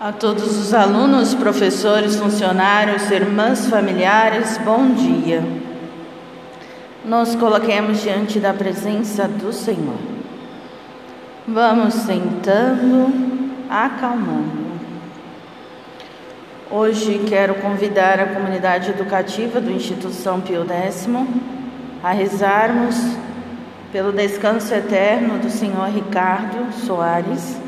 A todos os alunos, professores, funcionários, irmãs, familiares, bom dia. Nos coloquemos diante da presença do Senhor. Vamos sentando, acalmando. Hoje quero convidar a comunidade educativa do Instituição Pio X a rezarmos pelo descanso eterno do Senhor Ricardo Soares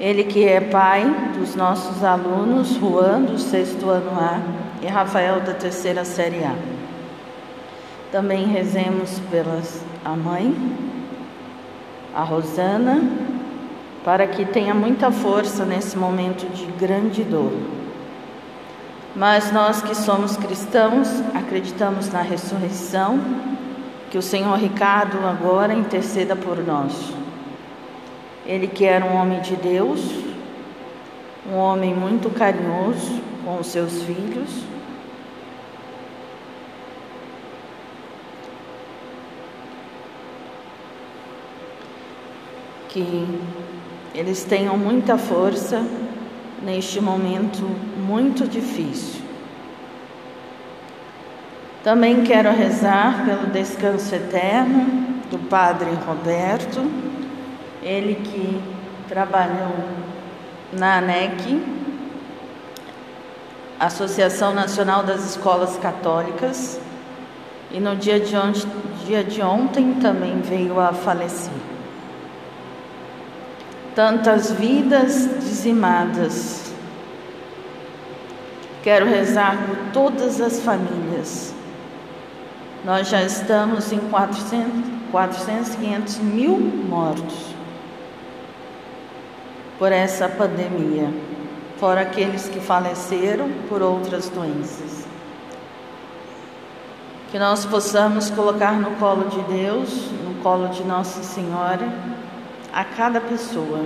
ele que é pai dos nossos alunos, Juan, do sexto ano A, e Rafael, da terceira série A. Também rezemos pela a mãe, a Rosana, para que tenha muita força nesse momento de grande dor. Mas nós que somos cristãos, acreditamos na ressurreição, que o Senhor Ricardo agora interceda por nós. Ele que era um homem de Deus, um homem muito carinhoso com os seus filhos. Que eles tenham muita força neste momento muito difícil. Também quero rezar pelo descanso eterno do Padre Roberto ele que trabalhou na ANEC, Associação Nacional das Escolas Católicas, e no dia de, ontem, dia de ontem também veio a falecer. Tantas vidas dizimadas. Quero rezar por todas as famílias. Nós já estamos em 400, 400 500 mil mortos por essa pandemia, fora aqueles que faleceram por outras doenças. Que nós possamos colocar no colo de Deus, no colo de Nossa Senhora, a cada pessoa.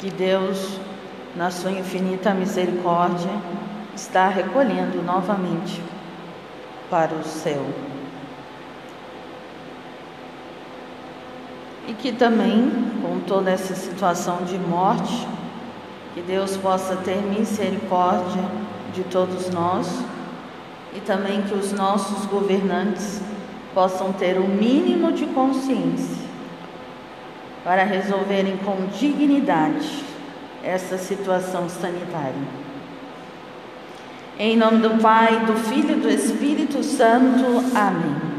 Que Deus, na sua infinita misericórdia, está recolhendo novamente para o céu. E que também, com toda essa situação de morte, que Deus possa ter misericórdia de todos nós e também que os nossos governantes possam ter o mínimo de consciência para resolverem com dignidade essa situação sanitária. Em nome do Pai, do Filho e do Espírito Santo. Amém.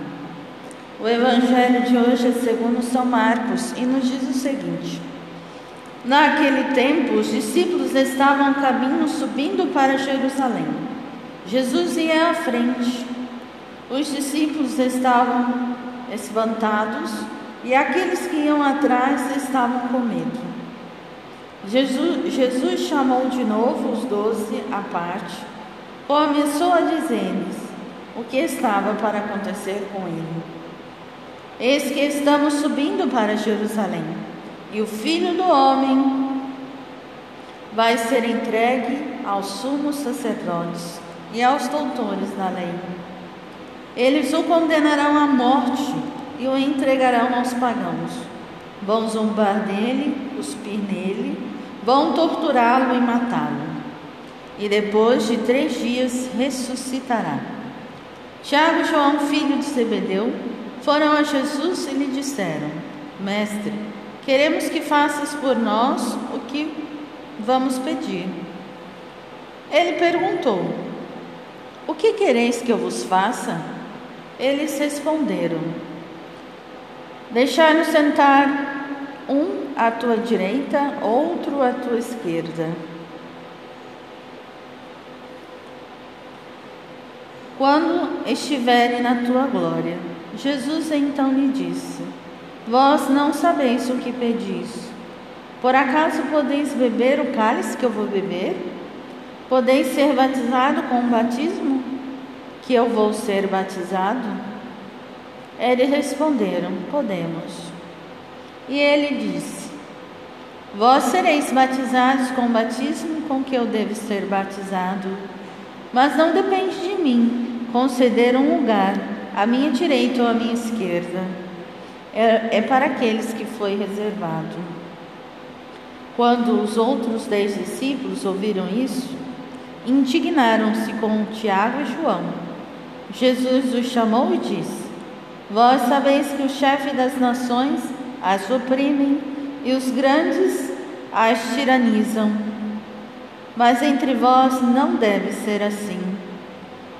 O evangelho de hoje é segundo São Marcos e nos diz o seguinte: Naquele tempo, os discípulos estavam a caminho subindo para Jerusalém. Jesus ia à frente. Os discípulos estavam espantados e aqueles que iam atrás estavam com medo. Jesus, Jesus chamou de novo os doze à parte, começou a dizer-lhes o que estava para acontecer com ele. Eis que estamos subindo para Jerusalém, e o filho do homem vai ser entregue aos sumos sacerdotes e aos doutores da lei. Eles o condenarão à morte e o entregarão aos pagãos. Vão zombar dele, cuspir nele, vão torturá-lo e matá-lo. E depois de três dias ressuscitará. Tiago João, filho de Zebedeu, foram a Jesus e lhe disseram: Mestre, queremos que faças por nós o que vamos pedir. Ele perguntou: O que quereis que eu vos faça? Eles responderam: Deixai-nos sentar um à tua direita, outro à tua esquerda. Quando estiverem na tua glória. Jesus então lhe disse: Vós não sabeis o que pedis. Por acaso podeis beber o cálice que eu vou beber? Podeis ser batizado com o batismo que eu vou ser batizado? Eles responderam: Podemos. E ele disse: Vós sereis batizados com o batismo com que eu devo ser batizado, mas não depende de mim conceder um lugar à minha direita ou à minha esquerda. é, é para aqueles que foi reservado. Quando os outros dez discípulos ouviram isso, indignaram-se com Tiago e João. Jesus os chamou e disse: Vós sabeis que o chefe das nações as oprimem e os grandes as tiranizam. Mas entre vós não deve ser assim.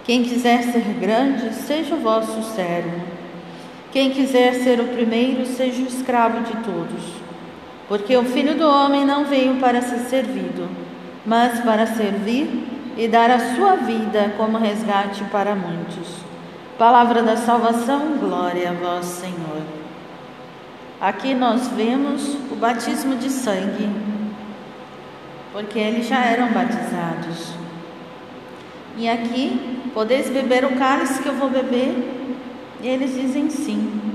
Quem quiser ser grande, seja o vosso servo. Quem quiser ser o primeiro, seja o escravo de todos. Porque o filho do homem não veio para ser servido, mas para servir e dar a sua vida como resgate para muitos. Palavra da salvação, glória a vós, Senhor. Aqui nós vemos o batismo de sangue, porque eles já eram batizados. E aqui, podeis beber o cálice que eu vou beber? E eles dizem sim.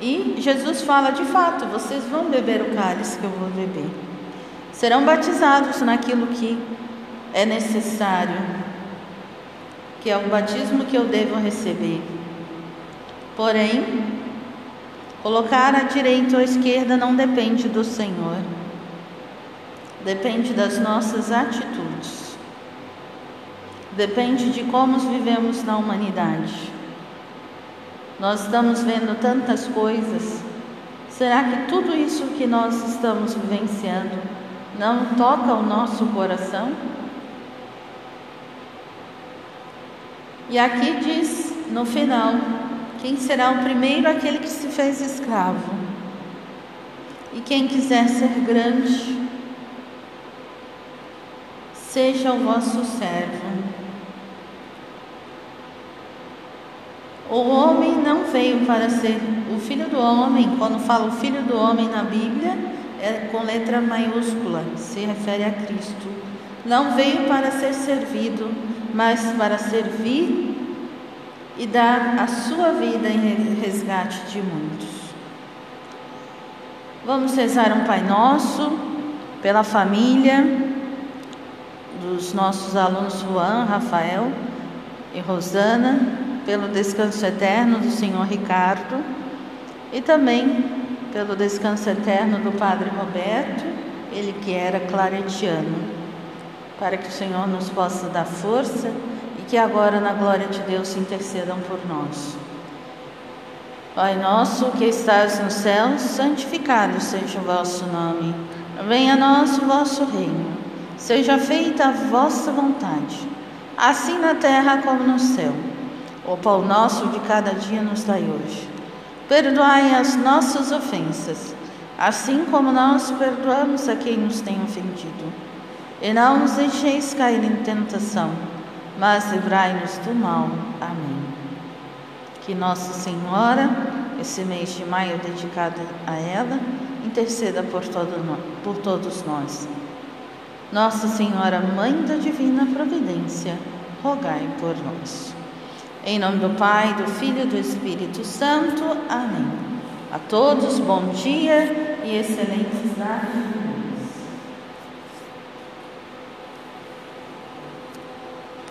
E Jesus fala: de fato, vocês vão beber o cálice que eu vou beber. Serão batizados naquilo que é necessário, que é o batismo que eu devo receber. Porém, colocar à direita ou à esquerda não depende do Senhor, depende das nossas atitudes, depende de como vivemos na humanidade. Nós estamos vendo tantas coisas. Será que tudo isso que nós estamos vivenciando não toca o nosso coração? E aqui diz no final: quem será o primeiro? Aquele que se fez escravo. E quem quiser ser grande, seja o vosso servo. O homem não veio para ser o filho do homem, quando fala o filho do homem na Bíblia, é com letra maiúscula, se refere a Cristo. Não veio para ser servido, mas para servir e dar a sua vida em resgate de muitos. Vamos rezar um Pai Nosso pela família dos nossos alunos Juan, Rafael e Rosana pelo descanso eterno do Senhor Ricardo e também pelo descanso eterno do Padre Roberto, ele que era claretiano, para que o Senhor nos possa dar força e que agora na glória de Deus intercedam por nós. Pai nosso que estás no céu, santificado seja o vosso nome. Venha a nós o vosso reino. Seja feita a vossa vontade, assim na terra como no céu. O pão nosso de cada dia nos dai hoje. Perdoai as nossas ofensas, assim como nós perdoamos a quem nos tem ofendido. E não nos deixeis cair em tentação, mas livrai-nos do mal. Amém. Que Nossa Senhora, esse mês de maio dedicado a ela, interceda por, todo, por todos nós. Nossa Senhora, Mãe da Divina Providência, rogai por nós. Em nome do Pai, do Filho e do Espírito Santo. Amém. A todos, bom dia e excelentes dados.